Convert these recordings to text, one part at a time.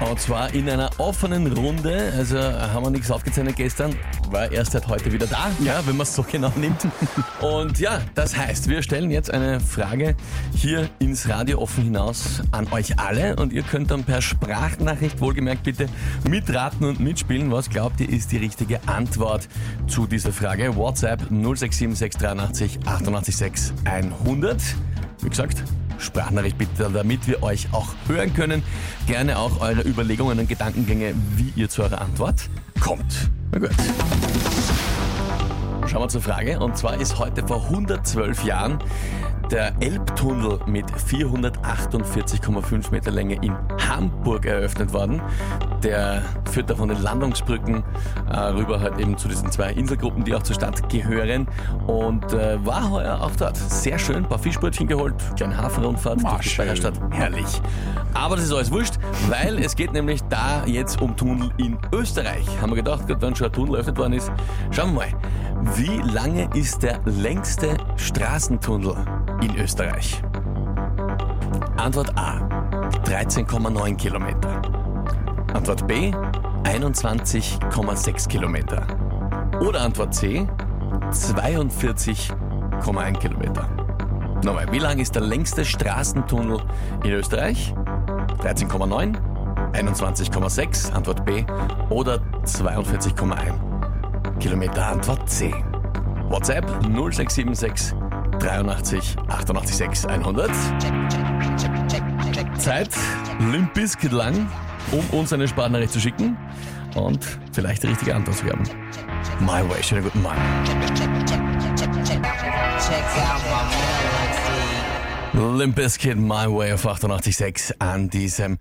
Und zwar in einer offenen Runde. Also haben wir nichts aufgezeichnet gestern. War erst seit heute wieder da, ja, wenn man es so genau nimmt. Und ja, das heißt, wir stellen jetzt eine Frage hier ins Radio offen hinaus an euch alle. Und ihr könnt dann per Sprachnachricht, wohlgemerkt bitte, mitraten und mitspielen. Was glaubt ihr ist die richtige Antwort zu dieser Frage? WhatsApp 067683 886 100. Wie gesagt, Sprachnachricht bitte, damit wir euch auch hören können. Gerne auch eure Überlegungen und Gedankengänge, wie ihr zu eurer Antwort kommt. Na gut. Schauen wir zur Frage. Und zwar ist heute vor 112 Jahren der Elbtunnel mit 448,5 Meter Länge in Hamburg eröffnet worden. Der führt da von den Landungsbrücken äh, rüber halt eben zu diesen zwei Inselgruppen, die auch zur Stadt gehören. Und äh, war heuer auch dort. Sehr schön, ein paar Fischbrötchen geholt, kleine Hafenrundfahrt durch die Speierstadt. Herrlich. Aber das ist alles wurscht, weil es geht nämlich da jetzt um Tunnel in Österreich. Haben wir gedacht, wenn schon ein Tunnel eröffnet worden ist. Schauen wir mal. Wie lange ist der längste Straßentunnel in Österreich? Antwort A 13,9 Kilometer. Antwort B 21,6 Kilometer. Oder Antwort C 42,1 Kilometer. Nochmal, wie lang ist der längste Straßentunnel in Österreich? 13,9, 21,6, Antwort B oder 42,1 Kilometer, Antwort C. WhatsApp 0676 83 88 6 100. Zeit, Limp Bizkit lang, um uns eine Sprachnachricht zu schicken und vielleicht die richtige Antwort zu geben. My Way, schönen guten Morgen. Limp Bizkit, My Way auf 88.6 an diesem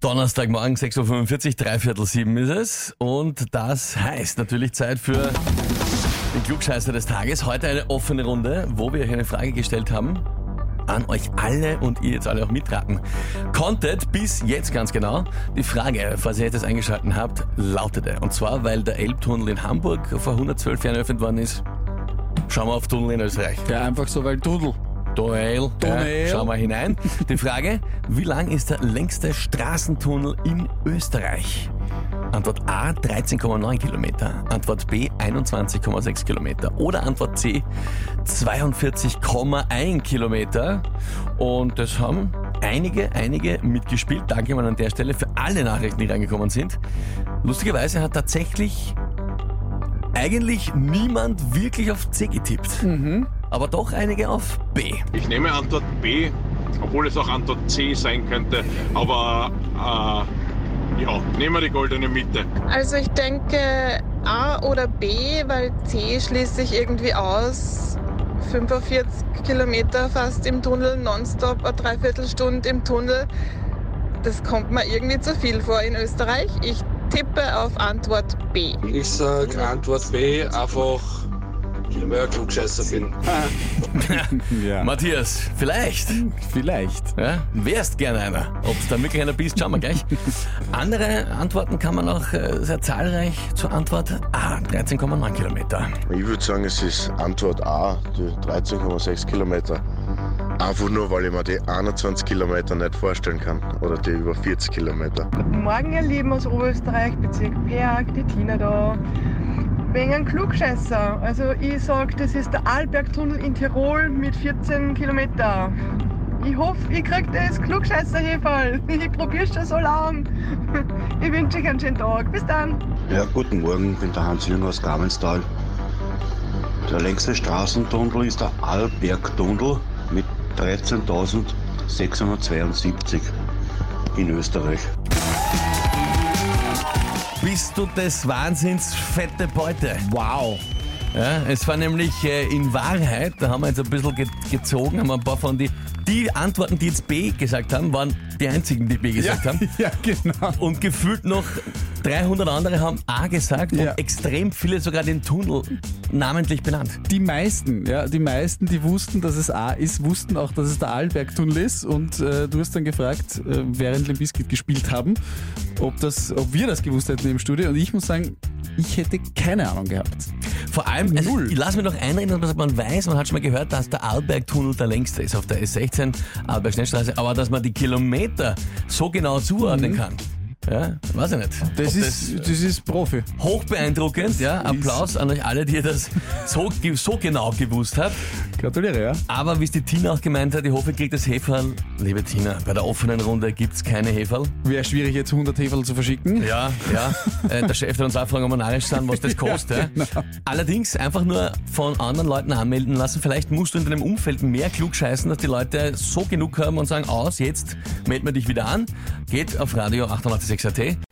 Donnerstagmorgen, 6.45 Uhr, dreiviertel sieben ist es. Und das heißt natürlich Zeit für den Klugscheißer des Tages. Heute eine offene Runde, wo wir euch eine Frage gestellt haben an euch alle und ihr jetzt alle auch mitraten konntet, bis jetzt ganz genau. Die Frage, falls ihr jetzt eingeschaltet habt, lautete, und zwar, weil der Elbtunnel in Hamburg vor 112 Jahren eröffnet worden ist. Schauen wir auf Tunnel in Österreich. Ja, einfach so, weil Tunnel. Tunnel. Tunnel. Ja, schauen wir hinein. Die Frage, wie lang ist der längste Straßentunnel in Österreich? Antwort A 13,9 Kilometer, Antwort B 21,6 Kilometer oder Antwort C 42,1 Kilometer. Und das haben einige, einige mitgespielt. Danke mal an der Stelle für alle Nachrichten, die reingekommen sind. Lustigerweise hat tatsächlich eigentlich niemand wirklich auf C getippt. Aber doch einige auf B. Ich nehme Antwort B, obwohl es auch Antwort C sein könnte. Aber äh, ja, nehmen wir die goldene Mitte. Also ich denke A oder B, weil C schließt sich irgendwie aus. 45 Kilometer fast im Tunnel, nonstop, eine Dreiviertelstunde im Tunnel. Das kommt mir irgendwie zu viel vor in Österreich. Ich tippe auf Antwort B. Ich sag Antwort B, einfach weil ich ein Klugscheißer bin. Ja. Matthias, vielleicht. Vielleicht. Ja, wärst gerne einer. Ob es da wirklich einer bist, schauen wir gleich. Andere Antworten kann man auch äh, sehr zahlreich zur Antwort A, 13,9 Kilometer. Ich würde sagen, es ist Antwort A, die 13,6 Kilometer. Einfach nur, weil ich mir die 21 Kilometer nicht vorstellen kann. Oder die über 40 Kilometer. Morgen, ihr Lieben aus Oberösterreich, Bezirk Perg, die Tina da. Wegen Klugscheißer. Also ich sag, das ist der Arlbergtunnel in Tirol mit 14 Kilometer. Ich hoffe, ich krieg das klugscheißer -Heferl. Ich probier's schon so lang. Ich wünsche euch einen schönen Tag. Bis dann. Ja, guten Morgen, ich bin der Hans Jünger aus Gabelstal. Der längste Straßentunnel ist der Arlbergtunnel mit 13.672 in Österreich. Bist du des Wahnsinns fette Beute? Wow. Ja, es war nämlich äh, in Wahrheit, da haben wir jetzt ein bisschen ge gezogen, haben wir ein paar von die, die Antworten, die jetzt B gesagt haben, waren die einzigen, die B gesagt haben. Ja, genau. Und gefühlt noch 300 andere haben A gesagt Ja. und extrem viele sogar den Tunnel namentlich benannt. Die meisten, ja, die meisten, die wussten, dass es A ist, wussten auch, dass es der Arlbergtunnel ist. Und äh, du hast dann gefragt, äh, während Limp Bizkit gespielt haben, ob, das, ob wir das gewusst hätten im Studio. Und ich muss sagen, ich hätte keine Ahnung gehabt. Vor allem, also, ich lass mir noch einreden, dass man weiß, man hat schon mal gehört, dass der Arlbergtunnel der längste ist auf der S16, Arlberg Schnellstraße, aber dass man die Kilometer so genau zuordnen kann. Ja, weiß ich nicht. Das ist, das ist Profi. hoch beeindruckend, ja. Applaus an euch alle, die ihr das so, so genau gewusst habt. Gratuliere, ja. Aber wie es die Tina auch gemeint hat, ich hoffe, ihr kriegt das Heferl. Liebe Tina, bei der offenen Runde gibt's keine Heferl. Wäre schwierig, jetzt 100 Heferl zu verschicken. Ja, ja. Äh, der Chef wird uns auch fragen, ob wir narrisch sind, was das kostet. ja. Allerdings einfach nur von anderen Leuten anmelden lassen. Vielleicht musst du in deinem Umfeld mehr klug scheißen, dass die Leute so genug haben und sagen, aus, jetzt melden wir dich wieder an. Geht auf Radio 886 AT.